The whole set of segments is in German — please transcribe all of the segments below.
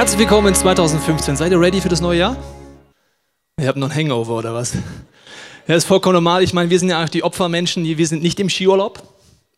Herzlich willkommen in 2015. Seid ihr ready für das neue Jahr? Ihr habt noch ein Hangover oder was? Ja, ist vollkommen normal. Ich meine, wir sind ja eigentlich die Opfermenschen. Wir sind nicht im Skiurlaub,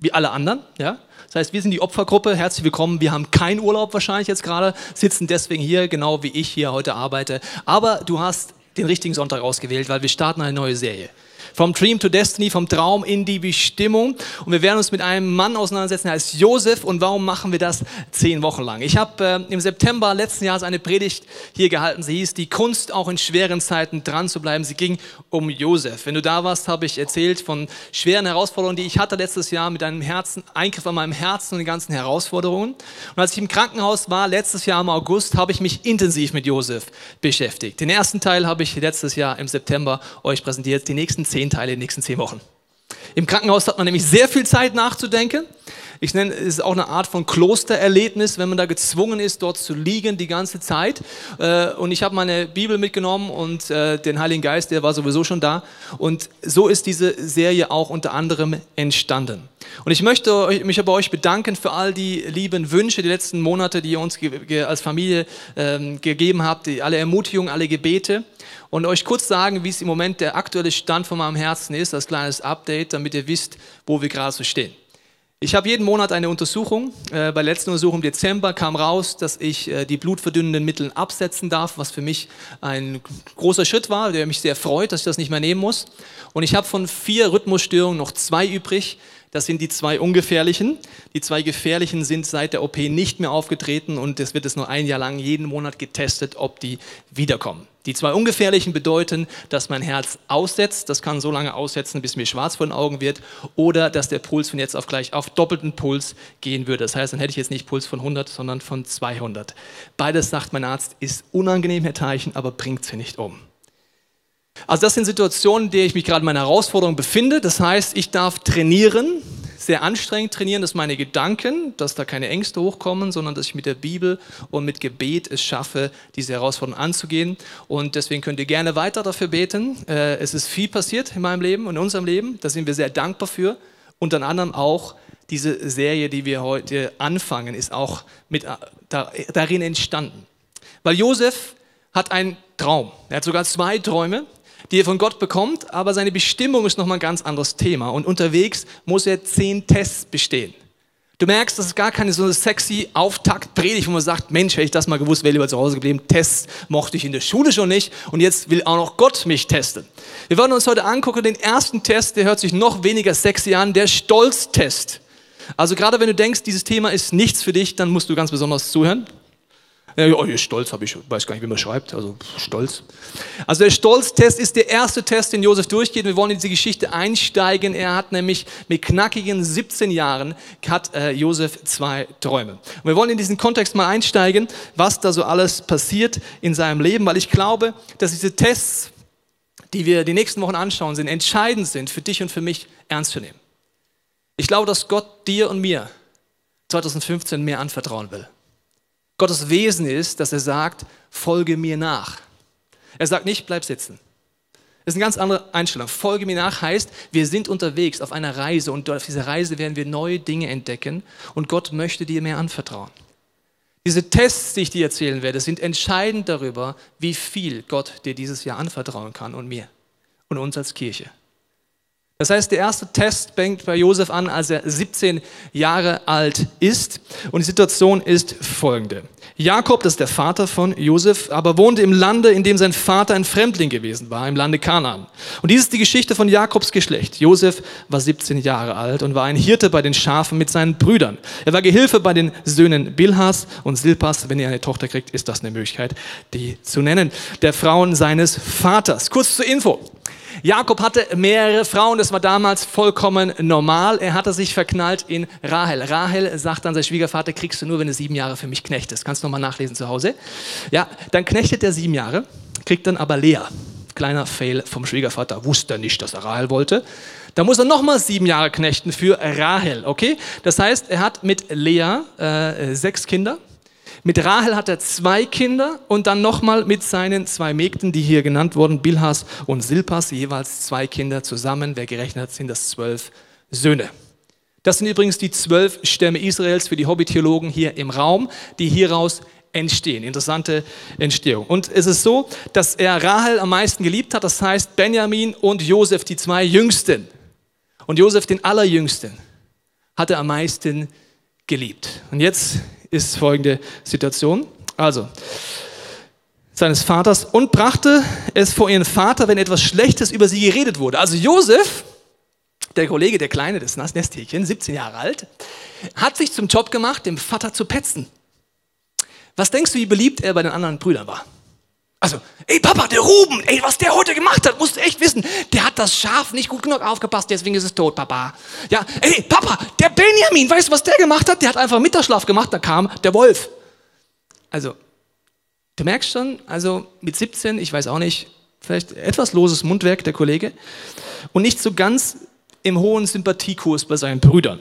wie alle anderen. Ja? Das heißt, wir sind die Opfergruppe. Herzlich willkommen. Wir haben keinen Urlaub wahrscheinlich jetzt gerade, sitzen deswegen hier, genau wie ich hier heute arbeite. Aber du hast den richtigen Sonntag ausgewählt, weil wir starten eine neue Serie. Vom Dream to Destiny, vom Traum in die Bestimmung. Und wir werden uns mit einem Mann auseinandersetzen, der heißt Josef. Und warum machen wir das zehn Wochen lang? Ich habe äh, im September letzten Jahres eine Predigt hier gehalten. Sie hieß Die Kunst, auch in schweren Zeiten dran zu bleiben. Sie ging um Josef. Wenn du da warst, habe ich erzählt von schweren Herausforderungen, die ich hatte letztes Jahr mit einem Herzen, Eingriff an meinem Herzen und den ganzen Herausforderungen. Und als ich im Krankenhaus war, letztes Jahr im August, habe ich mich intensiv mit Josef beschäftigt. Den ersten Teil habe ich letztes Jahr im September euch präsentiert. Die nächsten zehn Teile in den nächsten zehn Wochen. Im Krankenhaus hat man nämlich sehr viel Zeit nachzudenken. Ich nenne es auch eine Art von Klostererlebnis, wenn man da gezwungen ist, dort zu liegen die ganze Zeit. Äh, und ich habe meine Bibel mitgenommen und äh, den Heiligen Geist, der war sowieso schon da. Und so ist diese Serie auch unter anderem entstanden. Und ich möchte mich bei euch bedanken für all die lieben Wünsche, die letzten Monate, die ihr uns als Familie ähm, gegeben habt, alle Ermutigungen, alle Gebete und euch kurz sagen, wie es im Moment der aktuelle Stand von meinem Herzen ist, als kleines Update, damit ihr wisst, wo wir gerade so stehen. Ich habe jeden Monat eine Untersuchung. Äh, bei der letzten Untersuchung im Dezember kam raus, dass ich äh, die blutverdünnenden Mittel absetzen darf, was für mich ein großer Schritt war, der mich sehr freut, dass ich das nicht mehr nehmen muss. Und ich habe von vier Rhythmusstörungen noch zwei übrig. Das sind die zwei ungefährlichen. Die zwei gefährlichen sind seit der OP nicht mehr aufgetreten und es wird es nur ein Jahr lang jeden Monat getestet, ob die wiederkommen. Die zwei ungefährlichen bedeuten, dass mein Herz aussetzt, das kann so lange aussetzen, bis mir schwarz vor den Augen wird, oder dass der Puls von jetzt auf gleich auf doppelten Puls gehen würde. Das heißt, dann hätte ich jetzt nicht Puls von 100, sondern von 200. Beides, sagt mein Arzt, ist unangenehm, Herr Teichen, aber bringt sie nicht um. Also das sind Situationen, in denen ich mich gerade in meiner Herausforderung befinde. Das heißt, ich darf trainieren, sehr anstrengend trainieren, dass meine Gedanken, dass da keine Ängste hochkommen, sondern dass ich mit der Bibel und mit Gebet es schaffe, diese Herausforderung anzugehen. Und deswegen könnt ihr gerne weiter dafür beten. Äh, es ist viel passiert in meinem Leben und in unserem Leben. Da sind wir sehr dankbar für. Unter anderem auch diese Serie, die wir heute anfangen, ist auch mit, äh, darin entstanden. Weil Josef hat einen Traum. Er hat sogar zwei Träume die er von Gott bekommt, aber seine Bestimmung ist nochmal ein ganz anderes Thema. Und unterwegs muss er zehn Tests bestehen. Du merkst, das ist gar keine so sexy Auftaktpredigt, wo man sagt, Mensch, hätte ich das mal gewusst, wäre lieber zu Hause geblieben. Tests mochte ich in der Schule schon nicht und jetzt will auch noch Gott mich testen. Wir wollen uns heute angucken, den ersten Test, der hört sich noch weniger sexy an, der Stolztest. Also gerade wenn du denkst, dieses Thema ist nichts für dich, dann musst du ganz besonders zuhören. Ja, oh, Stolz habe ich, weiß gar nicht, wie man schreibt, also Stolz. Also der Stolztest ist der erste Test, den Josef durchgeht. Wir wollen in diese Geschichte einsteigen. Er hat nämlich mit knackigen 17 Jahren hat äh, Josef zwei Träume. Und wir wollen in diesen Kontext mal einsteigen, was da so alles passiert in seinem Leben, weil ich glaube, dass diese Tests, die wir die nächsten Wochen anschauen, sind entscheidend sind für dich und für mich ernst zu nehmen. Ich glaube, dass Gott dir und mir 2015 mehr anvertrauen will. Gottes Wesen ist, dass er sagt, folge mir nach. Er sagt nicht, bleib sitzen. Das ist eine ganz andere Einstellung. Folge mir nach heißt, wir sind unterwegs auf einer Reise und auf dieser Reise werden wir neue Dinge entdecken und Gott möchte dir mehr anvertrauen. Diese Tests, die ich dir erzählen werde, sind entscheidend darüber, wie viel Gott dir dieses Jahr anvertrauen kann und mir und uns als Kirche. Das heißt, der erste Test fängt bei Josef an, als er 17 Jahre alt ist. Und die Situation ist folgende. Jakob, das ist der Vater von Josef, aber wohnte im Lande, in dem sein Vater ein Fremdling gewesen war, im Lande Kanaan. Und dies ist die Geschichte von Jakobs Geschlecht. Josef war 17 Jahre alt und war ein Hirte bei den Schafen mit seinen Brüdern. Er war Gehilfe bei den Söhnen Bilhas und Silpas. Wenn ihr eine Tochter kriegt, ist das eine Möglichkeit, die zu nennen. Der Frauen seines Vaters. Kurz zur Info. Jakob hatte mehrere Frauen, das war damals vollkommen normal. Er hatte sich verknallt in Rahel. Rahel sagt dann sein Schwiegervater, kriegst du nur, wenn du sieben Jahre für mich knechtest. Kannst du nochmal nachlesen zu Hause. Ja, dann knechtet er sieben Jahre, kriegt dann aber Lea. Kleiner Fail vom Schwiegervater, wusste nicht, dass er Rahel wollte. Da muss er nochmal sieben Jahre knechten für Rahel, okay? Das heißt, er hat mit Lea äh, sechs Kinder mit Rahel hat er zwei Kinder und dann nochmal mit seinen zwei Mägden, die hier genannt wurden, Bilhas und Silpas, jeweils zwei Kinder zusammen. Wer gerechnet hat, sind das zwölf Söhne. Das sind übrigens die zwölf Stämme Israels für die Hobbytheologen hier im Raum, die hieraus entstehen. Interessante Entstehung. Und es ist so, dass er Rahel am meisten geliebt hat, das heißt Benjamin und Josef, die zwei Jüngsten. Und Josef, den Allerjüngsten, hat er am meisten geliebt. Und jetzt ist folgende Situation. Also, seines Vaters und brachte es vor ihren Vater, wenn etwas Schlechtes über sie geredet wurde. Also Josef, der Kollege, der Kleine, das Nesthäkchen, 17 Jahre alt, hat sich zum Job gemacht, dem Vater zu petzen. Was denkst du, wie beliebt er bei den anderen Brüdern war? Also, ey Papa, der Ruben, ey, was der heute gemacht hat, musst du echt wissen. Der hat das Schaf nicht gut genug aufgepasst, deswegen ist es tot, Papa. Ja, ey Papa, der Benjamin, weißt du, was der gemacht hat? Der hat einfach Mittagsschlaf gemacht, da kam der Wolf. Also, du merkst schon, also mit 17, ich weiß auch nicht, vielleicht etwas loses Mundwerk der Kollege und nicht so ganz im hohen Sympathiekurs bei seinen Brüdern.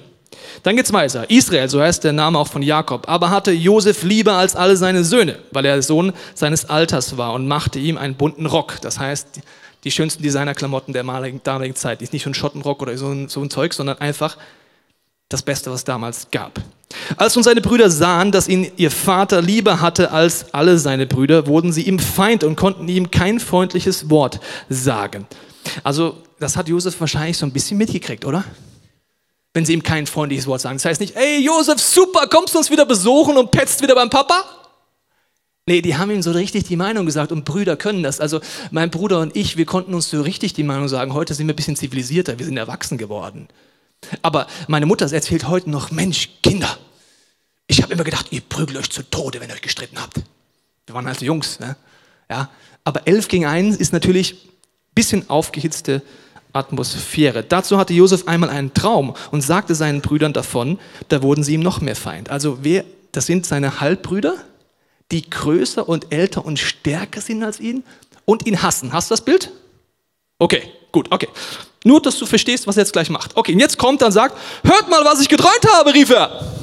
Dann geht's weiter. Israel, so heißt der Name auch von Jakob, aber hatte Josef lieber als alle seine Söhne, weil er Sohn seines Alters war und machte ihm einen bunten Rock. Das heißt, die schönsten Designerklamotten der damaligen Zeit. Nicht so ein Schottenrock oder so ein, so ein Zeug, sondern einfach das Beste, was damals gab. Als nun seine Brüder sahen, dass ihn ihr Vater lieber hatte als alle seine Brüder, wurden sie ihm Feind und konnten ihm kein freundliches Wort sagen. Also, das hat Josef wahrscheinlich so ein bisschen mitgekriegt, oder? Wenn sie ihm kein freundliches Wort sagen. Das heißt nicht, ey Josef, super, kommst du uns wieder besuchen und petzt wieder beim Papa? Nee, die haben ihm so richtig die Meinung gesagt und Brüder können das. Also mein Bruder und ich, wir konnten uns so richtig die Meinung sagen. Heute sind wir ein bisschen zivilisierter, wir sind erwachsen geworden. Aber meine Mutter erzählt heute noch, Mensch, Kinder, ich habe immer gedacht, ihr prügelt euch zu Tode, wenn ihr euch gestritten habt. Wir waren also Jungs. Ne? Ja, aber elf gegen eins ist natürlich ein bisschen aufgehitzte Atmosphäre. Dazu hatte Josef einmal einen Traum und sagte seinen Brüdern davon, da wurden sie ihm noch mehr Feind. Also wer, das sind seine Halbbrüder, die größer und älter und stärker sind als ihn und ihn hassen. Hast du das Bild? Okay, gut, okay. Nur, dass du verstehst, was er jetzt gleich macht. Okay, und jetzt kommt er und sagt, hört mal, was ich geträumt habe, rief er.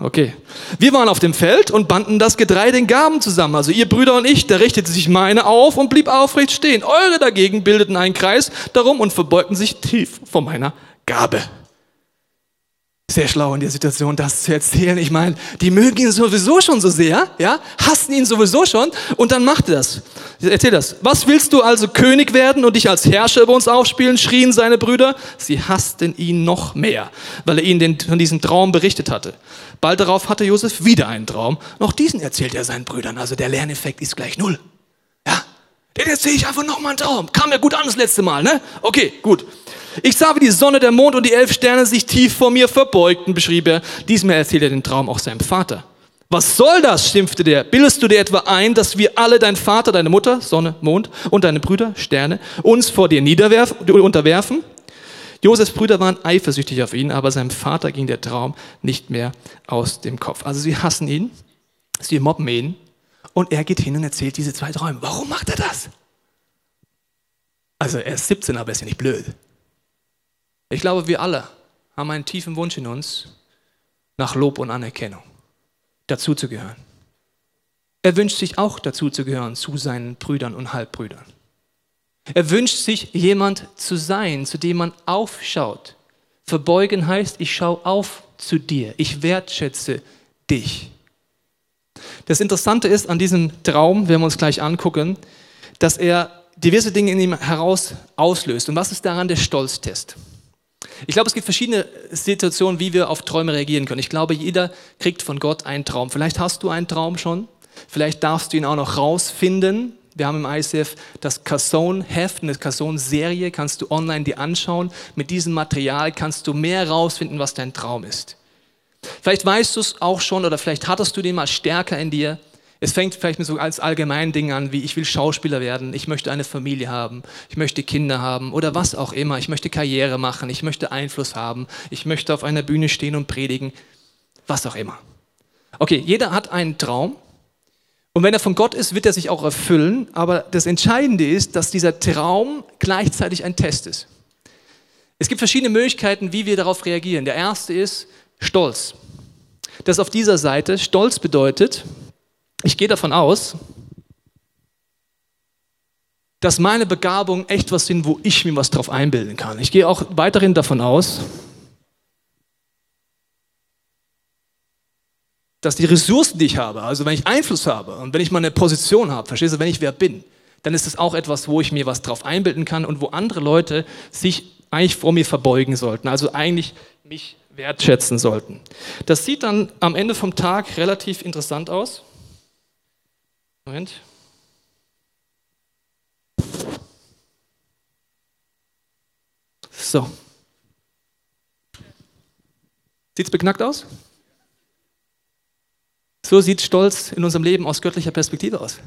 Okay. Wir waren auf dem Feld und banden das Getreide in Gaben zusammen. Also ihr Brüder und ich, da richtete sich meine auf und blieb aufrecht stehen. Eure dagegen bildeten einen Kreis darum und verbeugten sich tief vor meiner Gabe sehr schlau in der Situation, das zu erzählen. Ich meine, die mögen ihn sowieso schon so sehr, ja, hassen ihn sowieso schon und dann macht er das. Erzähl das. Was willst du also König werden und dich als Herrscher über uns aufspielen? schrien seine Brüder. Sie hassten ihn noch mehr, weil er ihnen von diesem Traum berichtet hatte. Bald darauf hatte Josef wieder einen Traum. Noch diesen erzählt er seinen Brüdern. Also der Lerneffekt ist gleich null. Ja, den erzähle ich einfach nochmal einen Traum. Kam ja gut an das letzte Mal, ne? Okay, gut. Ich sah, wie die Sonne, der Mond und die elf Sterne sich tief vor mir verbeugten, beschrieb er. Diesmal erzählte er den Traum auch seinem Vater. Was soll das? schimpfte der. Bildest du dir etwa ein, dass wir alle, dein Vater, deine Mutter, Sonne, Mond und deine Brüder, Sterne, uns vor dir unterwerfen? Josefs Brüder waren eifersüchtig auf ihn, aber seinem Vater ging der Traum nicht mehr aus dem Kopf. Also sie hassen ihn, sie mobben ihn und er geht hin und erzählt diese zwei Träume. Warum macht er das? Also er ist 17, aber er ist ja nicht blöd. Ich glaube, wir alle haben einen tiefen Wunsch in uns nach Lob und Anerkennung, dazuzugehören. Er wünscht sich auch dazuzugehören zu seinen Brüdern und Halbbrüdern. Er wünscht sich jemand zu sein, zu dem man aufschaut. Verbeugen heißt, ich schaue auf zu dir, ich wertschätze dich. Das Interessante ist an diesem Traum, wenn wir uns gleich angucken, dass er diverse Dinge in ihm heraus auslöst. Und was ist daran der Stolztest? Ich glaube, es gibt verschiedene Situationen, wie wir auf Träume reagieren können. Ich glaube, jeder kriegt von Gott einen Traum. Vielleicht hast du einen Traum schon. Vielleicht darfst du ihn auch noch rausfinden. Wir haben im ICF das Cassone-Heft, eine Cassone-Serie, kannst du online dir anschauen. Mit diesem Material kannst du mehr rausfinden, was dein Traum ist. Vielleicht weißt du es auch schon oder vielleicht hattest du den mal stärker in dir. Es fängt vielleicht mit so als allgemeinen Dingen an, wie ich will Schauspieler werden, ich möchte eine Familie haben, ich möchte Kinder haben oder was auch immer. Ich möchte Karriere machen, ich möchte Einfluss haben, ich möchte auf einer Bühne stehen und predigen, was auch immer. Okay, jeder hat einen Traum und wenn er von Gott ist, wird er sich auch erfüllen, aber das Entscheidende ist, dass dieser Traum gleichzeitig ein Test ist. Es gibt verschiedene Möglichkeiten, wie wir darauf reagieren. Der erste ist Stolz. Das auf dieser Seite Stolz bedeutet, ich gehe davon aus, dass meine Begabungen echt was sind, wo ich mir was drauf einbilden kann. Ich gehe auch weiterhin davon aus, dass die Ressourcen, die ich habe, also wenn ich Einfluss habe und wenn ich mal eine Position habe, verstehst du, wenn ich wer bin, dann ist es auch etwas, wo ich mir was drauf einbilden kann und wo andere Leute sich eigentlich vor mir verbeugen sollten, also eigentlich mich wertschätzen sollten. Das sieht dann am Ende vom Tag relativ interessant aus. Moment. So. Sieht es beknackt aus? So sieht Stolz in unserem Leben aus göttlicher Perspektive aus.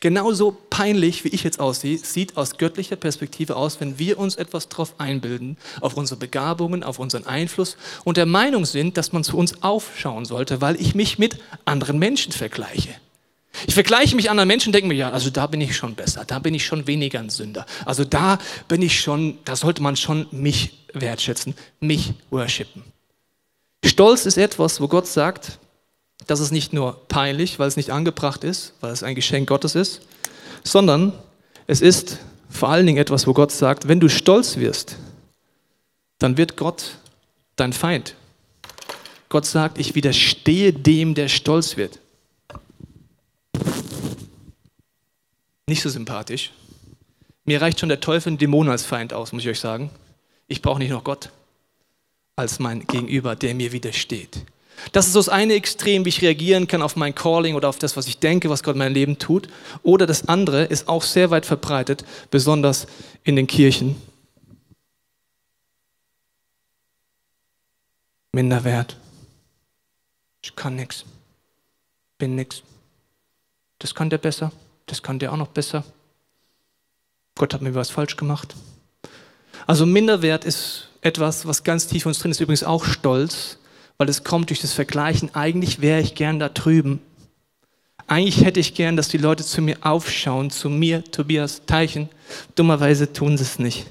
Genauso peinlich, wie ich jetzt aussehe, sieht aus göttlicher Perspektive aus, wenn wir uns etwas darauf einbilden, auf unsere Begabungen, auf unseren Einfluss und der Meinung sind, dass man zu uns aufschauen sollte, weil ich mich mit anderen Menschen vergleiche. Ich vergleiche mich anderen Menschen und denke mir, ja, also da bin ich schon besser, da bin ich schon weniger ein Sünder. Also da bin ich schon, da sollte man schon mich wertschätzen, mich worshipen. Stolz ist etwas, wo Gott sagt, das ist nicht nur peinlich, weil es nicht angebracht ist, weil es ein Geschenk Gottes ist, sondern es ist vor allen Dingen etwas, wo Gott sagt, wenn du stolz wirst, dann wird Gott dein Feind. Gott sagt, ich widerstehe dem, der stolz wird. Nicht so sympathisch. Mir reicht schon der Teufel und Dämon als Feind aus, muss ich euch sagen. Ich brauche nicht noch Gott als mein Gegenüber, der mir widersteht. Das ist so das eine Extrem, wie ich reagieren kann auf mein Calling oder auf das, was ich denke, was Gott in meinem Leben tut. Oder das andere ist auch sehr weit verbreitet, besonders in den Kirchen. Minderwert. Ich kann nichts. Bin nichts. Das kann der besser. Das kann der auch noch besser. Gott hat mir was falsch gemacht. Also Minderwert ist etwas, was ganz tief uns drin ist. Übrigens auch Stolz weil es kommt durch das Vergleichen. Eigentlich wäre ich gern da drüben. Eigentlich hätte ich gern, dass die Leute zu mir aufschauen, zu mir, Tobias Teichen. Dummerweise tun sie es nicht.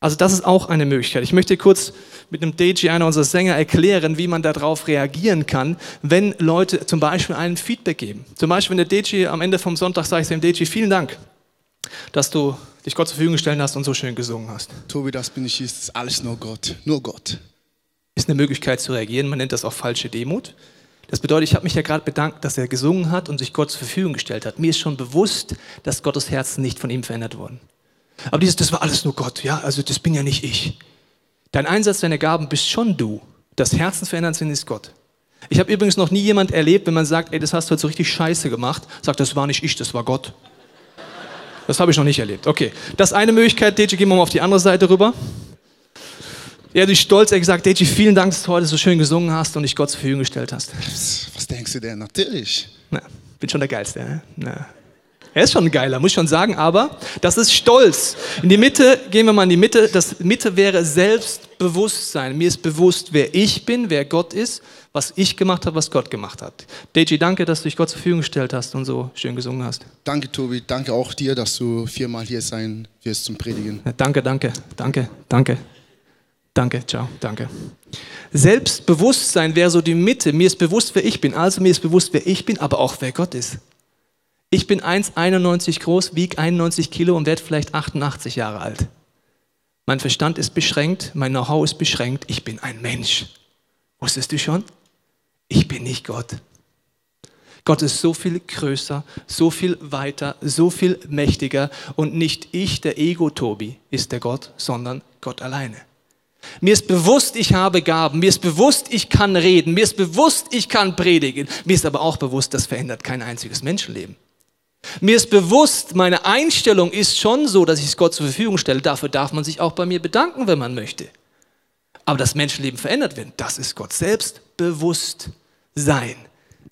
Also das ist auch eine Möglichkeit. Ich möchte kurz mit einem DJ, einer unserer Sänger, erklären, wie man darauf reagieren kann, wenn Leute zum Beispiel einen Feedback geben. Zum Beispiel, wenn der DJ am Ende vom Sonntag sagt, dem DJ, vielen Dank, dass du dich Gott zur Verfügung gestellt hast und so schön gesungen hast. Tobi, das bin ich, ist alles nur Gott, nur Gott ist eine Möglichkeit zu reagieren. Man nennt das auch falsche Demut. Das bedeutet, ich habe mich ja gerade bedankt, dass er gesungen hat und sich Gott zur Verfügung gestellt hat. Mir ist schon bewusst, dass Gottes Herzen nicht von ihm verändert wurden. Aber dieses, das war alles nur Gott, ja, also das bin ja nicht ich. Dein Einsatz, deine Gaben bist schon du. Das Herzen verändern sind ist Gott. Ich habe übrigens noch nie jemand erlebt, wenn man sagt, ey, das hast du jetzt so richtig scheiße gemacht, sagt, das war nicht ich, das war Gott. Das habe ich noch nicht erlebt. Okay, das ist eine Möglichkeit, DJ, gehen wir mal auf die andere Seite rüber. Er hat stolz er gesagt, Deji, vielen Dank, dass du heute so schön gesungen hast und dich Gott zur Verfügung gestellt hast. Was denkst du denn? Natürlich. Na, bin schon der Geilste. Ne? Na. Er ist schon ein Geiler, muss ich schon sagen, aber das ist Stolz. In die Mitte, gehen wir mal in die Mitte. Das Mitte wäre Selbstbewusstsein. Mir ist bewusst, wer ich bin, wer Gott ist, was ich gemacht habe, was Gott gemacht hat. Deji, danke, dass du dich Gott zur Verfügung gestellt hast und so schön gesungen hast. Danke, Tobi. Danke auch dir, dass du viermal hier sein wirst zum Predigen. Danke, danke, danke, danke. Danke, ciao, danke. Selbstbewusstsein wäre so die Mitte. Mir ist bewusst, wer ich bin. Also mir ist bewusst, wer ich bin, aber auch wer Gott ist. Ich bin 1,91 groß, wiege 91 Kilo und werde vielleicht 88 Jahre alt. Mein Verstand ist beschränkt, mein Know-how ist beschränkt. Ich bin ein Mensch. Wusstest du schon? Ich bin nicht Gott. Gott ist so viel größer, so viel weiter, so viel mächtiger und nicht ich, der Ego-Tobi, ist der Gott, sondern Gott alleine. Mir ist bewusst, ich habe Gaben. Mir ist bewusst, ich kann reden. Mir ist bewusst, ich kann predigen. Mir ist aber auch bewusst, das verändert kein einziges Menschenleben. Mir ist bewusst, meine Einstellung ist schon so, dass ich es Gott zur Verfügung stelle. Dafür darf man sich auch bei mir bedanken, wenn man möchte. Aber das Menschenleben verändert wird, das ist Gott selbst bewusst sein.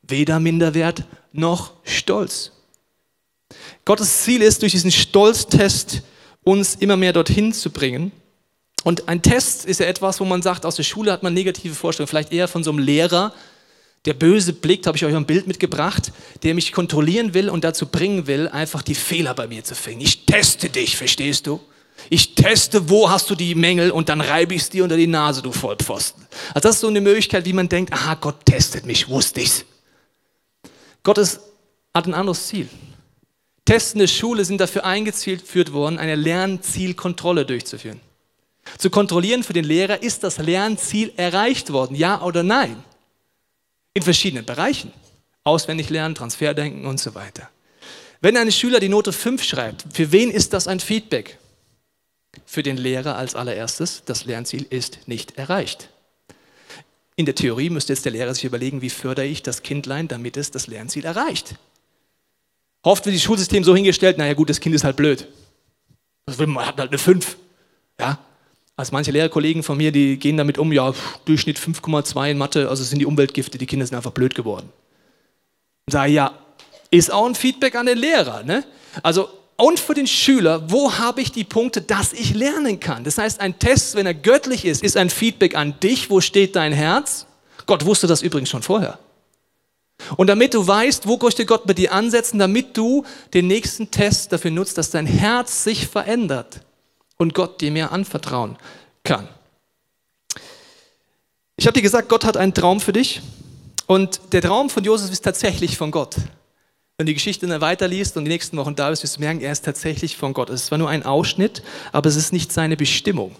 Weder Minderwert noch Stolz. Gottes Ziel ist, durch diesen Stolztest uns immer mehr dorthin zu bringen, und ein Test ist ja etwas, wo man sagt, aus der Schule hat man negative Vorstellungen, vielleicht eher von so einem Lehrer, der böse blickt, habe ich euch ein Bild mitgebracht, der mich kontrollieren will und dazu bringen will, einfach die Fehler bei mir zu finden. Ich teste dich, verstehst du? Ich teste, wo hast du die Mängel und dann reibe ich es dir unter die Nase, du Vollpfosten. Also das ist so eine Möglichkeit, wie man denkt, aha, Gott testet mich, wusste ich's. Gott ist, hat ein anderes Ziel. Testende Schule sind dafür eingeführt worden, eine Lernzielkontrolle durchzuführen. Zu kontrollieren für den Lehrer, ist das Lernziel erreicht worden, ja oder nein? In verschiedenen Bereichen. Auswendig lernen, Transferdenken und so weiter. Wenn ein Schüler die Note 5 schreibt, für wen ist das ein Feedback? Für den Lehrer als allererstes, das Lernziel ist nicht erreicht. In der Theorie müsste jetzt der Lehrer sich überlegen, wie fördere ich das Kindlein, damit es das Lernziel erreicht. Oft wird das Schulsystem so hingestellt, naja gut, das Kind ist halt blöd. Man hat halt eine 5. Ja? Also manche Lehrerkollegen von mir, die gehen damit um, ja, Durchschnitt 5,2 in Mathe, also sind die Umweltgifte, die Kinder sind einfach blöd geworden. Und sage, ja, ist auch ein Feedback an den Lehrer. Ne? Also und für den Schüler, wo habe ich die Punkte, dass ich lernen kann? Das heißt, ein Test, wenn er göttlich ist, ist ein Feedback an dich, wo steht dein Herz? Gott wusste das übrigens schon vorher. Und damit du weißt, wo möchte Gott bei dir ansetzen, damit du den nächsten Test dafür nutzt, dass dein Herz sich verändert und Gott dir mehr anvertrauen kann. Ich habe dir gesagt, Gott hat einen Traum für dich und der Traum von Josef ist tatsächlich von Gott. Wenn du die Geschichte dann weiterliest und die nächsten Wochen da bist, wirst du merken, er ist tatsächlich von Gott. Es zwar nur ein Ausschnitt, aber es ist nicht seine Bestimmung.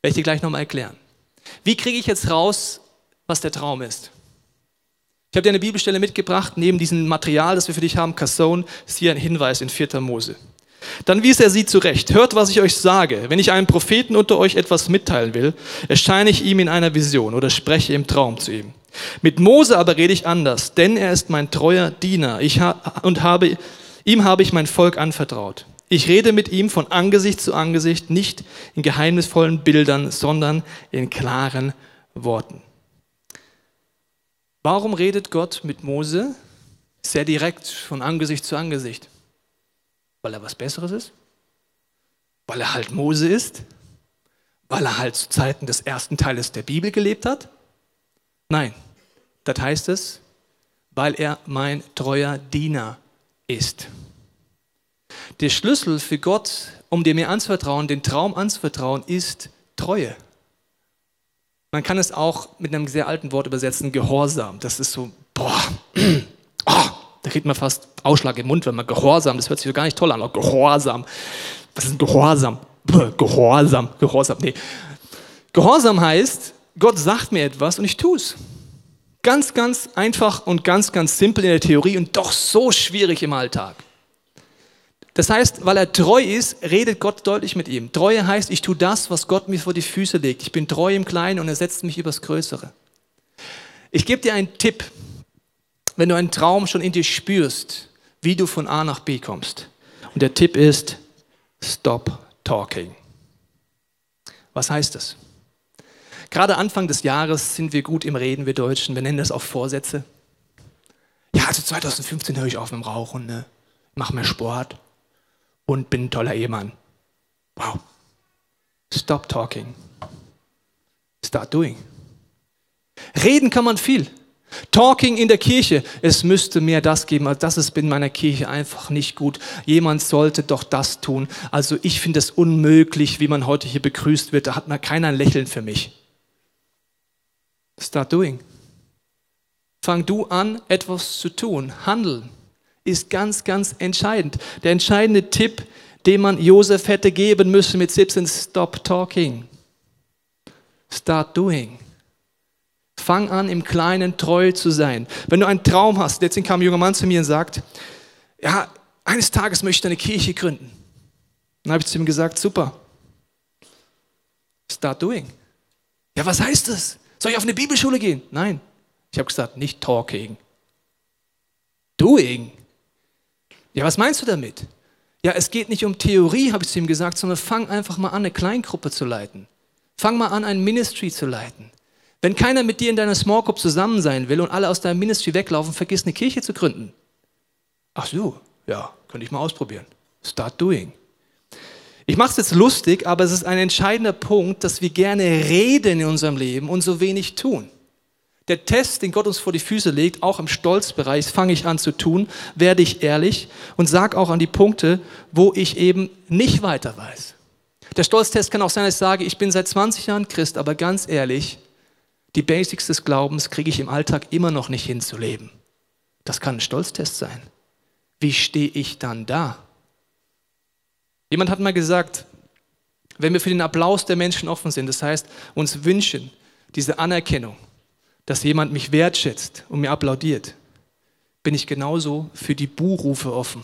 Werde ich dir gleich nochmal erklären. Wie kriege ich jetzt raus, was der Traum ist? Ich habe dir eine Bibelstelle mitgebracht, neben diesem Material, das wir für dich haben, Kasson, ist hier ein Hinweis in 4. Mose. Dann wies er sie zurecht. Hört, was ich euch sage. Wenn ich einem Propheten unter euch etwas mitteilen will, erscheine ich ihm in einer Vision oder spreche im Traum zu ihm. Mit Mose aber rede ich anders, denn er ist mein treuer Diener ich ha und habe, ihm habe ich mein Volk anvertraut. Ich rede mit ihm von Angesicht zu Angesicht, nicht in geheimnisvollen Bildern, sondern in klaren Worten. Warum redet Gott mit Mose sehr direkt von Angesicht zu Angesicht? Weil er was Besseres ist? Weil er halt Mose ist? Weil er halt zu Zeiten des ersten Teiles der Bibel gelebt hat? Nein, das heißt es, weil er mein treuer Diener ist. Der Schlüssel für Gott, um dir mehr anzuvertrauen, den Traum anzuvertrauen, ist Treue. Man kann es auch mit einem sehr alten Wort übersetzen, Gehorsam. Das ist so, boah, da kriegt man fast Ausschlag im Mund, wenn man Gehorsam, das hört sich so gar nicht toll an, auch Gehorsam. Was ist ein Gehorsam? Gehorsam, Gehorsam, nee. Gehorsam heißt, Gott sagt mir etwas und ich tue es. Ganz, ganz einfach und ganz, ganz simpel in der Theorie und doch so schwierig im Alltag. Das heißt, weil er treu ist, redet Gott deutlich mit ihm. Treue heißt, ich tue das, was Gott mir vor die Füße legt. Ich bin treu im Kleinen und er setzt mich übers Größere. Ich gebe dir einen Tipp, wenn du einen Traum schon in dir spürst, wie du von A nach B kommst. Und der Tipp ist, stop talking. Was heißt das? Gerade Anfang des Jahres sind wir gut im Reden, wir Deutschen. Wir nennen das auch Vorsätze. Ja, also 2015 höre ich auf mit dem Rauchen, ne? mache mehr Sport und bin ein toller Ehemann. Wow. Stop talking. Start doing. Reden kann man viel. Talking in der Kirche, es müsste mehr das geben, als das ist in meiner Kirche einfach nicht gut. Jemand sollte doch das tun. Also ich finde es unmöglich, wie man heute hier begrüßt wird. Da hat man keiner ein Lächeln für mich. Start doing. Fang du an, etwas zu tun. Handeln ist ganz, ganz entscheidend. Der entscheidende Tipp, den man Josef hätte geben müssen mit 17, stop talking. Start doing. Fang an, im Kleinen treu zu sein. Wenn du einen Traum hast, letztens kam ein junger Mann zu mir und sagt, ja, eines Tages möchte ich eine Kirche gründen. Dann habe ich zu ihm gesagt, super. Start doing. Ja, was heißt das? Soll ich auf eine Bibelschule gehen? Nein. Ich habe gesagt, nicht talking. Doing. Ja, was meinst du damit? Ja, es geht nicht um Theorie, habe ich zu ihm gesagt, sondern fang einfach mal an, eine Kleingruppe zu leiten. Fang mal an, ein Ministry zu leiten. Wenn keiner mit dir in deiner Small Group zusammen sein will und alle aus deinem Ministry weglaufen, vergiss eine Kirche zu gründen. Ach so, ja, könnte ich mal ausprobieren. Start doing. Ich mache es jetzt lustig, aber es ist ein entscheidender Punkt, dass wir gerne reden in unserem Leben und so wenig tun. Der Test, den Gott uns vor die Füße legt, auch im Stolzbereich, fange ich an zu tun, werde ich ehrlich und sage auch an die Punkte, wo ich eben nicht weiter weiß. Der Stolztest kann auch sein, dass ich sage, ich bin seit 20 Jahren Christ, aber ganz ehrlich, die Basics des Glaubens kriege ich im Alltag immer noch nicht hinzuleben. Das kann ein Stolztest sein. Wie stehe ich dann da? Jemand hat mal gesagt, wenn wir für den Applaus der Menschen offen sind, das heißt uns wünschen, diese Anerkennung, dass jemand mich wertschätzt und mir applaudiert, bin ich genauso für die Buhrufe offen.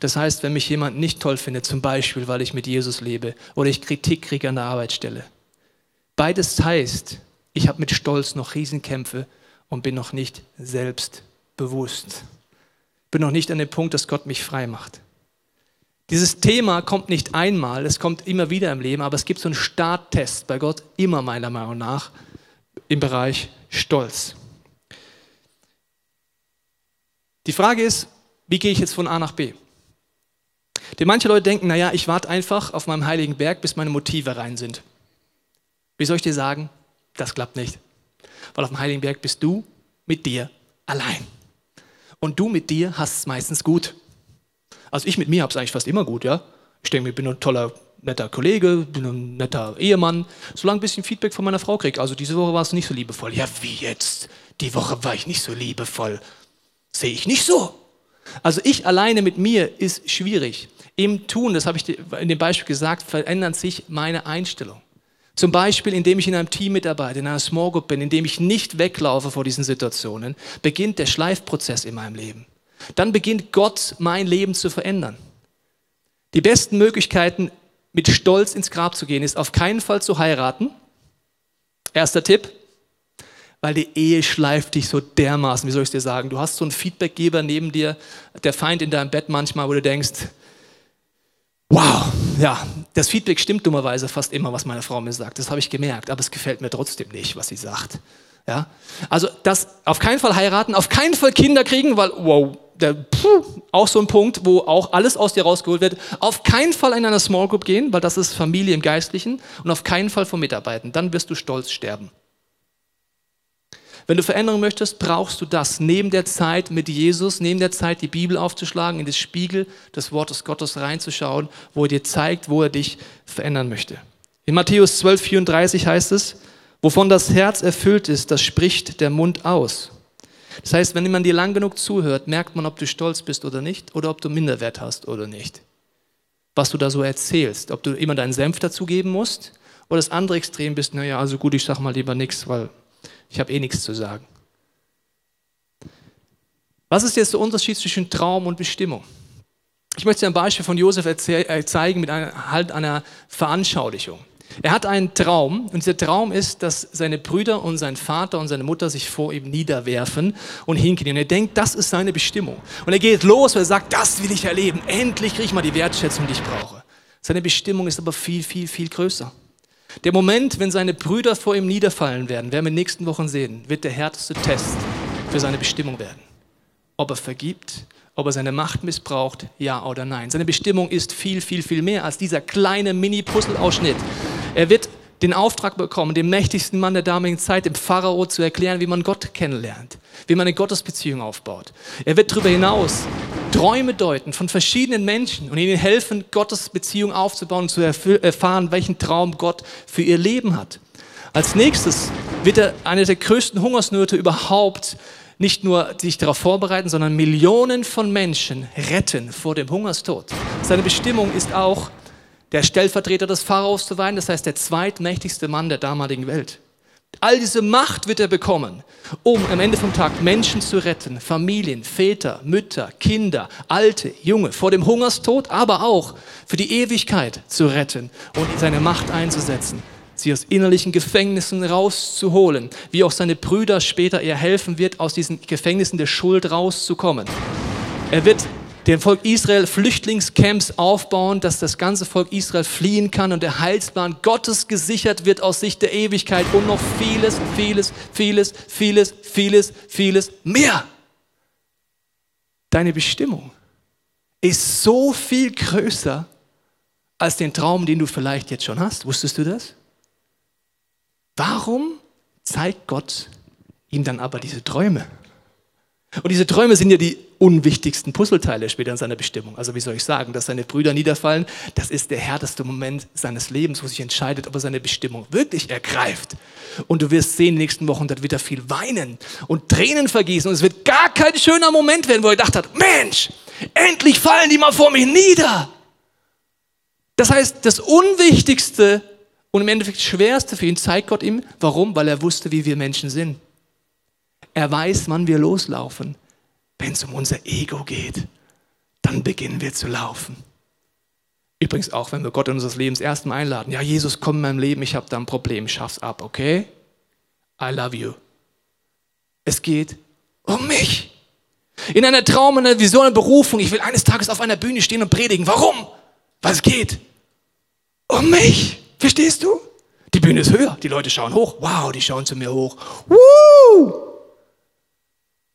Das heißt, wenn mich jemand nicht toll findet, zum Beispiel, weil ich mit Jesus lebe oder ich Kritik kriege an der Arbeitsstelle. Beides heißt, ich habe mit Stolz noch Riesenkämpfe und bin noch nicht selbstbewusst. Bin noch nicht an dem Punkt, dass Gott mich frei macht. Dieses Thema kommt nicht einmal, es kommt immer wieder im Leben, aber es gibt so einen Starttest bei Gott immer meiner Meinung nach im Bereich Stolz. Die Frage ist, wie gehe ich jetzt von A nach B? Denn manche Leute denken, naja, ich warte einfach auf meinem heiligen Berg, bis meine Motive rein sind. Wie soll ich dir sagen? Das klappt nicht. Weil auf dem heiligen Berg bist du mit dir allein. Und du mit dir hast es meistens gut. Also ich mit mir habe es eigentlich fast immer gut, ja. Ich denke, ich bin ein toller, netter Kollege, bin ein netter Ehemann, solange ein bisschen Feedback von meiner Frau kriege. Also diese Woche war es nicht so liebevoll. Ja, wie jetzt? Die Woche war ich nicht so liebevoll. Sehe ich nicht so. Also ich alleine mit mir ist schwierig. Im Tun, das habe ich in dem Beispiel gesagt, verändert sich meine Einstellung. Zum Beispiel, indem ich in einem Team mitarbeite, in einer Small Group bin, indem ich nicht weglaufe vor diesen Situationen, beginnt der Schleifprozess in meinem Leben. Dann beginnt Gott mein Leben zu verändern. Die besten Möglichkeiten, mit Stolz ins Grab zu gehen, ist auf keinen Fall zu heiraten. Erster Tipp, weil die Ehe schleift dich so dermaßen, wie soll ich dir sagen? Du hast so einen Feedbackgeber neben dir, der Feind in deinem Bett manchmal, wo du denkst, wow, ja, das Feedback stimmt dummerweise fast immer, was meine Frau mir sagt. Das habe ich gemerkt, aber es gefällt mir trotzdem nicht, was sie sagt. Ja? Also das auf keinen Fall heiraten, auf keinen Fall Kinder kriegen, weil, wow, der, puh, auch so ein Punkt, wo auch alles aus dir rausgeholt wird. Auf keinen Fall in einer Small Group gehen, weil das ist Familie im Geistlichen und auf keinen Fall vom Mitarbeiten. Dann wirst du stolz sterben. Wenn du Veränderung möchtest, brauchst du das. Neben der Zeit mit Jesus, neben der Zeit die Bibel aufzuschlagen, in das Spiegel des Wortes Gottes reinzuschauen, wo er dir zeigt, wo er dich verändern möchte. In Matthäus 12, 34 heißt es, wovon das Herz erfüllt ist, das spricht der Mund aus. Das heißt, wenn man dir lang genug zuhört, merkt man, ob du stolz bist oder nicht oder ob du Minderwert hast oder nicht. Was du da so erzählst, ob du immer deinen Senf dazugeben musst oder das andere Extrem bist, naja, also gut, ich sag mal lieber nichts, weil ich habe eh nichts zu sagen. Was ist jetzt der Unterschied zwischen Traum und Bestimmung? Ich möchte dir ein Beispiel von Josef äh, zeigen mit einer, halt einer Veranschaulichung. Er hat einen Traum und dieser Traum ist, dass seine Brüder und sein Vater und seine Mutter sich vor ihm niederwerfen und hinknien. Und er denkt, das ist seine Bestimmung. Und er geht los und er sagt, das will ich erleben. Endlich kriege ich mal die Wertschätzung, die ich brauche. Seine Bestimmung ist aber viel, viel, viel größer. Der Moment, wenn seine Brüder vor ihm niederfallen werden, werden wir in den nächsten Wochen sehen, wird der härteste Test für seine Bestimmung werden. Ob er vergibt, ob er seine Macht missbraucht, ja oder nein. Seine Bestimmung ist viel, viel, viel mehr als dieser kleine Mini-Puzzle-Ausschnitt. Er wird den Auftrag bekommen, dem mächtigsten Mann der damaligen Zeit, dem Pharao, zu erklären, wie man Gott kennenlernt, wie man eine Gottesbeziehung aufbaut. Er wird darüber hinaus Träume deuten von verschiedenen Menschen und ihnen helfen, Gottes Beziehung aufzubauen und zu erfahren, welchen Traum Gott für ihr Leben hat. Als nächstes wird er eine der größten Hungersnöte überhaupt nicht nur sich darauf vorbereiten, sondern Millionen von Menschen retten vor dem Hungerstod. Seine Bestimmung ist auch, der Stellvertreter des Pharaos zu sein, das heißt der zweitmächtigste Mann der damaligen Welt. All diese Macht wird er bekommen, um am Ende vom Tag Menschen zu retten, Familien, Väter, Mütter, Kinder, Alte, Junge, vor dem Hungerstod, aber auch für die Ewigkeit zu retten und seine Macht einzusetzen, sie aus innerlichen Gefängnissen rauszuholen, wie auch seine Brüder später ihr helfen wird, aus diesen Gefängnissen der Schuld rauszukommen. Er wird dem Volk Israel Flüchtlingscamps aufbauen, dass das ganze Volk Israel fliehen kann und der Heilsplan Gottes gesichert wird aus Sicht der Ewigkeit und noch vieles, vieles, vieles, vieles, vieles, vieles mehr. Deine Bestimmung ist so viel größer als den Traum, den du vielleicht jetzt schon hast. Wusstest du das? Warum zeigt Gott ihm dann aber diese Träume? Und diese Träume sind ja die unwichtigsten Puzzleteile später in seiner Bestimmung. Also wie soll ich sagen, dass seine Brüder niederfallen, das ist der härteste Moment seines Lebens, wo sich entscheidet, ob er seine Bestimmung wirklich ergreift. Und du wirst sehen, in den nächsten Wochen, wird er viel weinen und Tränen vergießen. Und es wird gar kein schöner Moment werden, wo er gedacht hat, Mensch, endlich fallen die mal vor mich nieder. Das heißt, das Unwichtigste und im Endeffekt Schwerste für ihn zeigt Gott ihm. Warum? Weil er wusste, wie wir Menschen sind. Er weiß, wann wir loslaufen. Wenn es um unser Ego geht, dann beginnen wir zu laufen. Übrigens auch, wenn wir Gott in unseres Lebens erstmal einladen. Ja, Jesus, komm in mein Leben, ich habe da ein Problem, schaff's ab, okay? I love you. Es geht um mich. In einer Traum, in einer Vision, in einer Berufung. Ich will eines Tages auf einer Bühne stehen und predigen. Warum? Weil es geht um mich. Verstehst du? Die Bühne ist höher, die Leute schauen hoch. Wow, die schauen zu mir hoch. Woo!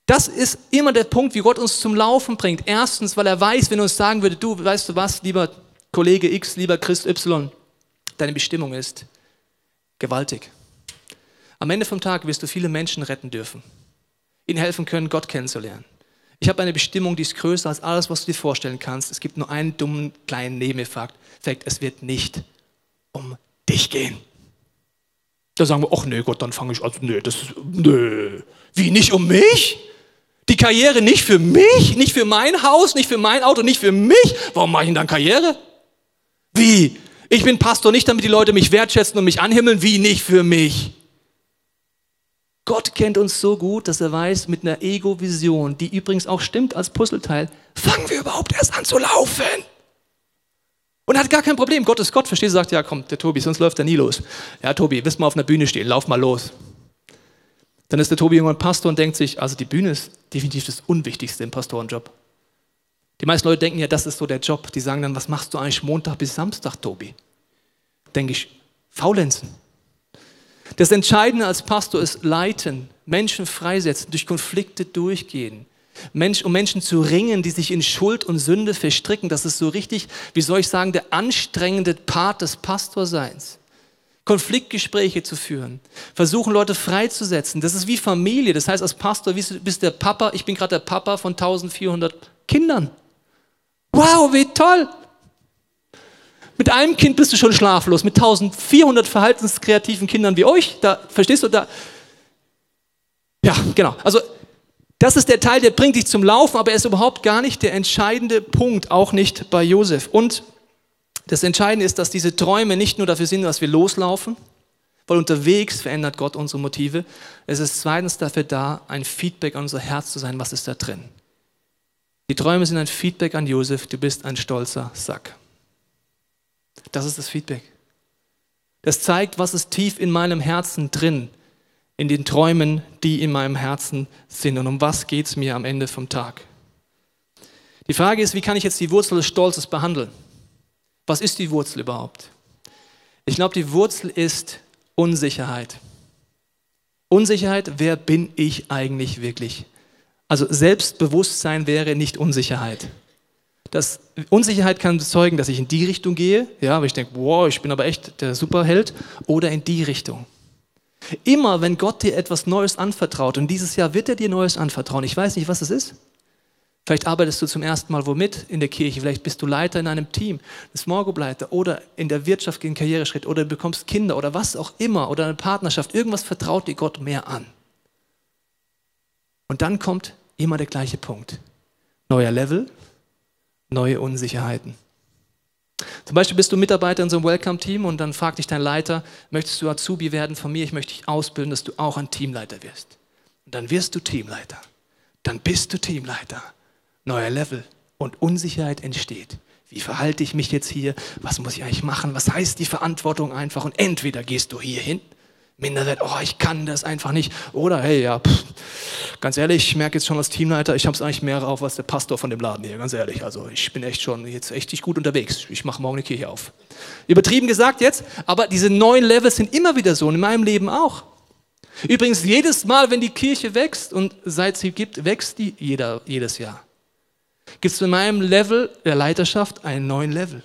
Das ist immer der Punkt, wie Gott uns zum Laufen bringt. Erstens, weil er weiß, wenn er uns sagen würde, du, weißt du was, lieber Kollege X, lieber Christ Y, deine Bestimmung ist gewaltig. Am Ende vom Tag wirst du viele Menschen retten dürfen, ihnen helfen können, Gott kennenzulernen. Ich habe eine Bestimmung, die ist größer als alles, was du dir vorstellen kannst. Es gibt nur einen dummen kleinen Nebeneffekt. Es wird nicht um dich gehen. Da sagen wir, ach nee, Gott, dann fange ich, also nee, das ist, nee. Wie, nicht um mich? Die Karriere nicht für mich, nicht für mein Haus, nicht für mein Auto, nicht für mich. Warum mache ich denn dann Karriere? Wie? Ich bin Pastor nicht, damit die Leute mich wertschätzen und mich anhimmeln. Wie nicht für mich? Gott kennt uns so gut, dass er weiß, mit einer Ego-Vision, die übrigens auch stimmt als Puzzleteil, fangen wir überhaupt erst an zu laufen. Und hat gar kein Problem. Gott ist Gott, verstehst du? Sagt, ja komm, der Tobi, sonst läuft er nie los. Ja, Tobi, wirst mal auf einer Bühne stehen, lauf mal los. Dann ist der Tobi irgendwann Pastor und denkt sich, also die Bühne ist definitiv das Unwichtigste im Pastorenjob. Die meisten Leute denken ja, das ist so der Job. Die sagen dann, was machst du eigentlich Montag bis Samstag, Tobi? Denke ich, faulenzen. Das Entscheidende als Pastor ist leiten, Menschen freisetzen, durch Konflikte durchgehen. Mensch, um Menschen zu ringen, die sich in Schuld und Sünde verstricken. Das ist so richtig, wie soll ich sagen, der anstrengende Part des Pastorseins. Konfliktgespräche zu führen, versuchen Leute freizusetzen. Das ist wie Familie. Das heißt, als Pastor bist du der Papa, ich bin gerade der Papa von 1400 Kindern. Wow, wie toll! Mit einem Kind bist du schon schlaflos, mit 1400 verhaltenskreativen Kindern wie euch, da verstehst du da. Ja, genau. Also das ist der Teil, der bringt dich zum Laufen, aber er ist überhaupt gar nicht der entscheidende Punkt, auch nicht bei Josef. Und das Entscheidende ist, dass diese Träume nicht nur dafür sind, dass wir loslaufen, weil unterwegs verändert Gott unsere Motive. Es ist zweitens dafür da, ein Feedback an unser Herz zu sein, was ist da drin. Die Träume sind ein Feedback an Josef, du bist ein stolzer Sack. Das ist das Feedback. Das zeigt, was ist tief in meinem Herzen drin, in den Träumen, die in meinem Herzen sind und um was geht es mir am Ende vom Tag. Die Frage ist, wie kann ich jetzt die Wurzel des Stolzes behandeln? Was ist die Wurzel überhaupt? Ich glaube, die Wurzel ist Unsicherheit. Unsicherheit, wer bin ich eigentlich wirklich? Also Selbstbewusstsein wäre nicht Unsicherheit. Das, Unsicherheit kann bezeugen, dass ich in die Richtung gehe, ja, weil ich denke, wow, ich bin aber echt der Superheld, oder in die Richtung. Immer wenn Gott dir etwas Neues anvertraut, und dieses Jahr wird er dir Neues anvertrauen, ich weiß nicht, was es ist. Vielleicht arbeitest du zum ersten Mal womit in der Kirche, vielleicht bist du Leiter in einem Team, ein Small Group Leiter oder in der Wirtschaft gegen Karriereschritt oder du bekommst Kinder oder was auch immer oder eine Partnerschaft, irgendwas vertraut dir Gott mehr an. Und dann kommt immer der gleiche Punkt. Neuer Level, neue Unsicherheiten. Zum Beispiel bist du Mitarbeiter in so einem Welcome-Team und dann fragt dich dein Leiter, möchtest du Azubi werden von mir? Ich möchte dich ausbilden, dass du auch ein Teamleiter wirst. Und dann wirst du Teamleiter. Dann bist du Teamleiter. Neuer Level und Unsicherheit entsteht. Wie verhalte ich mich jetzt hier? Was muss ich eigentlich machen? Was heißt die Verantwortung einfach? Und entweder gehst du hier hin Minderwert, oh, ich kann das einfach nicht. Oder hey, ja, pff, ganz ehrlich, ich merke jetzt schon als Teamleiter, ich habe es eigentlich mehr drauf als der Pastor von dem Laden hier, ganz ehrlich. Also ich bin echt schon jetzt echt gut unterwegs. Ich mache morgen eine Kirche auf. Übertrieben gesagt jetzt, aber diese neuen Levels sind immer wieder so und in meinem Leben auch. Übrigens, jedes Mal, wenn die Kirche wächst und seit sie gibt, wächst die jeder, jedes Jahr. Gibt es in meinem Level der Leiterschaft einen neuen Level.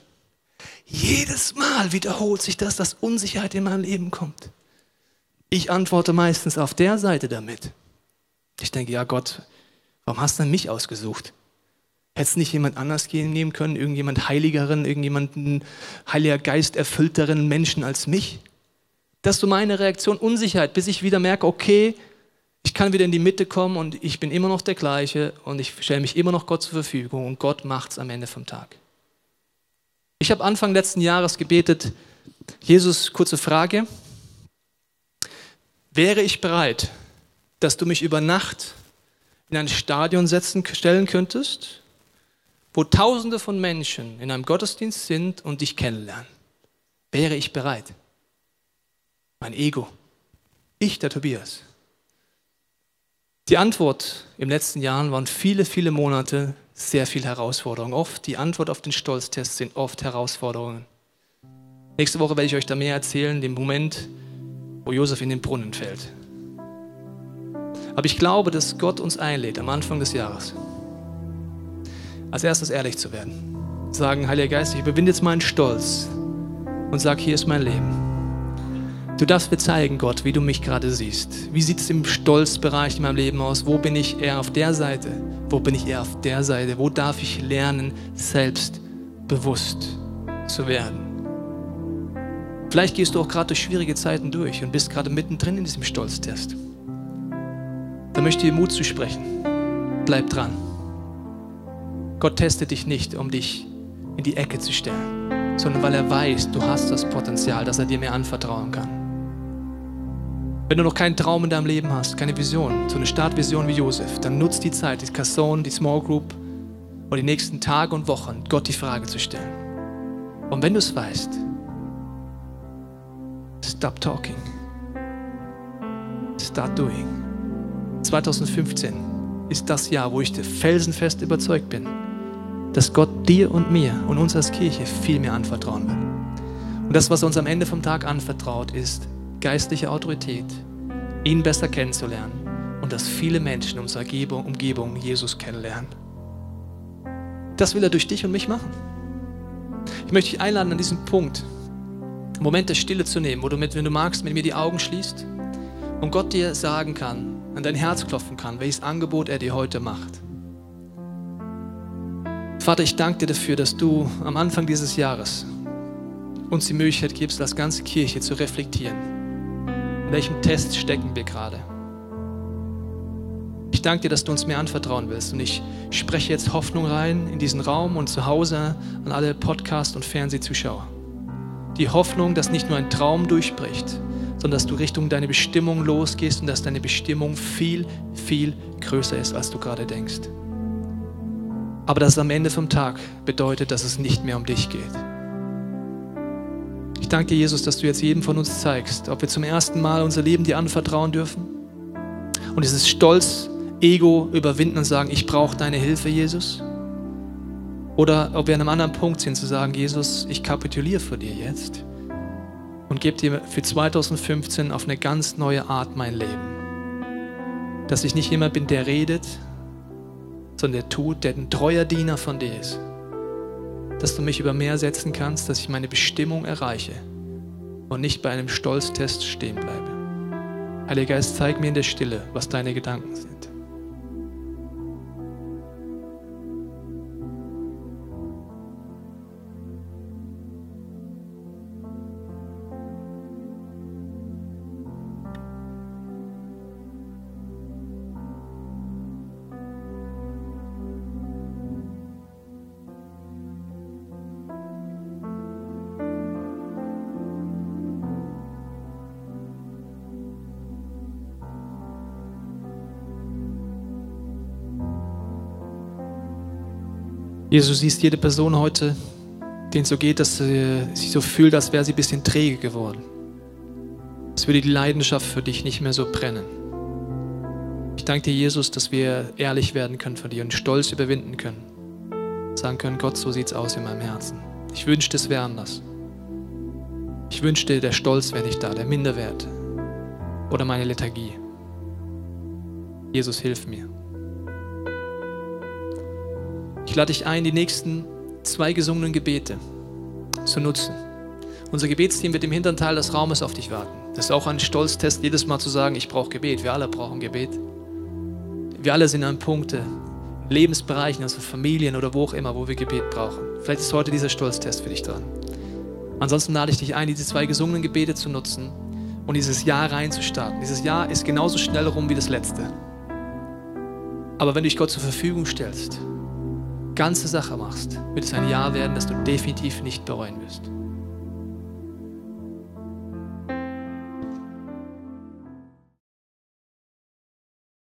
Jedes Mal wiederholt sich das, dass Unsicherheit in mein Leben kommt. Ich antworte meistens auf der Seite damit. Ich denke, ja Gott, warum hast du denn mich ausgesucht? Hätte es nicht jemand anders nehmen können, irgendjemand heiligeren, irgendjemanden heiliger Geist erfüllteren Menschen als mich? Das ist so meine Reaktion, Unsicherheit, bis ich wieder merke, okay, ich kann wieder in die Mitte kommen und ich bin immer noch der gleiche und ich stelle mich immer noch Gott zur Verfügung und Gott macht es am Ende vom Tag. Ich habe Anfang letzten Jahres gebetet, Jesus, kurze Frage, Wäre ich bereit, dass du mich über Nacht in ein Stadion setzen, stellen könntest, wo Tausende von Menschen in einem Gottesdienst sind und dich kennenlernen? Wäre ich bereit? Mein Ego. Ich, der Tobias. Die Antwort im letzten Jahr waren viele, viele Monate sehr viel Herausforderungen. Oft die Antwort auf den Stolztest sind oft Herausforderungen. Nächste Woche werde ich euch da mehr erzählen, den Moment, wo Josef in den Brunnen fällt. Aber ich glaube, dass Gott uns einlädt am Anfang des Jahres, als erstes ehrlich zu werden. Sagen, Heiliger Geist, ich überwinde jetzt meinen Stolz und sag, hier ist mein Leben. Du darfst mir zeigen, Gott, wie du mich gerade siehst. Wie sieht es im Stolzbereich in meinem Leben aus? Wo bin ich eher auf der Seite? Wo bin ich eher auf der Seite? Wo darf ich lernen, selbstbewusst zu werden? Vielleicht gehst du auch gerade durch schwierige Zeiten durch und bist gerade mittendrin in diesem Stolztest. Da möchte ich dir Mut zusprechen. Bleib dran. Gott testet dich nicht, um dich in die Ecke zu stellen, sondern weil er weiß, du hast das Potenzial, dass er dir mehr anvertrauen kann. Wenn du noch keinen Traum in deinem Leben hast, keine Vision, so eine Startvision wie Josef, dann nutzt die Zeit, die Kasson, die Small Group oder die nächsten Tage und Wochen, Gott die Frage zu stellen. Und wenn du es weißt, stop talking. Start doing. 2015 ist das Jahr, wo ich felsenfest überzeugt bin, dass Gott dir und mir und uns als Kirche viel mehr anvertrauen will. Und das, was er uns am Ende vom Tag anvertraut, ist geistliche Autorität, ihn besser kennenzulernen und dass viele Menschen in unserer Umgebung Jesus kennenlernen. Das will er durch dich und mich machen. Ich möchte dich einladen, an diesem Punkt einen Moment der Stille zu nehmen, wo du, mit, wenn du magst, mit mir die Augen schließt und Gott dir sagen kann, an dein Herz klopfen kann, welches Angebot er dir heute macht. Vater, ich danke dir dafür, dass du am Anfang dieses Jahres uns die Möglichkeit gibst, als ganze Kirche zu reflektieren in welchem Test stecken wir gerade? Ich danke dir, dass du uns mehr anvertrauen willst. Und ich spreche jetzt Hoffnung rein in diesen Raum und zu Hause an alle Podcast- und Fernsehzuschauer. Die Hoffnung, dass nicht nur ein Traum durchbricht, sondern dass du Richtung deine Bestimmung losgehst und dass deine Bestimmung viel, viel größer ist, als du gerade denkst. Aber dass es am Ende vom Tag bedeutet, dass es nicht mehr um dich geht ich danke dir, Jesus, dass du jetzt jedem von uns zeigst, ob wir zum ersten Mal unser Leben dir anvertrauen dürfen und dieses Stolz, Ego überwinden und sagen, ich brauche deine Hilfe, Jesus. Oder ob wir an einem anderen Punkt sind, zu sagen, Jesus, ich kapituliere vor dir jetzt und gebe dir für 2015 auf eine ganz neue Art mein Leben. Dass ich nicht jemand bin, der redet, sondern der tut, der ein treuer Diener von dir ist dass du mich über mehr setzen kannst, dass ich meine Bestimmung erreiche und nicht bei einem Stolztest stehen bleibe. Heiliger Geist, zeig mir in der Stille, was deine Gedanken sind. Jesus, du siehst jede Person heute, denen es so geht, dass sie sich so fühlt, als wäre sie ein bisschen träge geworden. Als würde die Leidenschaft für dich nicht mehr so brennen. Ich danke dir, Jesus, dass wir ehrlich werden können von dir und Stolz überwinden können. Sagen können, Gott, so sieht es aus in meinem Herzen. Ich wünschte, es wäre anders. Ich wünschte, der Stolz wäre nicht da, der Minderwert oder meine Lethargie. Jesus, hilf mir. Ich lade dich ein, die nächsten zwei gesungenen Gebete zu nutzen. Unser Gebetsteam wird im hinteren Teil des Raumes auf dich warten. Das ist auch ein Stolztest, jedes Mal zu sagen, ich brauche Gebet. Wir alle brauchen Gebet. Wir alle sind an Punkte, Lebensbereichen, also Familien oder wo auch immer, wo wir Gebet brauchen. Vielleicht ist heute dieser Stolztest für dich dran. Ansonsten lade ich dich ein, diese zwei gesungenen Gebete zu nutzen und dieses Jahr reinzustarten. Dieses Jahr ist genauso schnell rum wie das letzte. Aber wenn du dich Gott zur Verfügung stellst, ganze Sache machst, wird es ein Jahr werden, das du definitiv nicht bereuen wirst.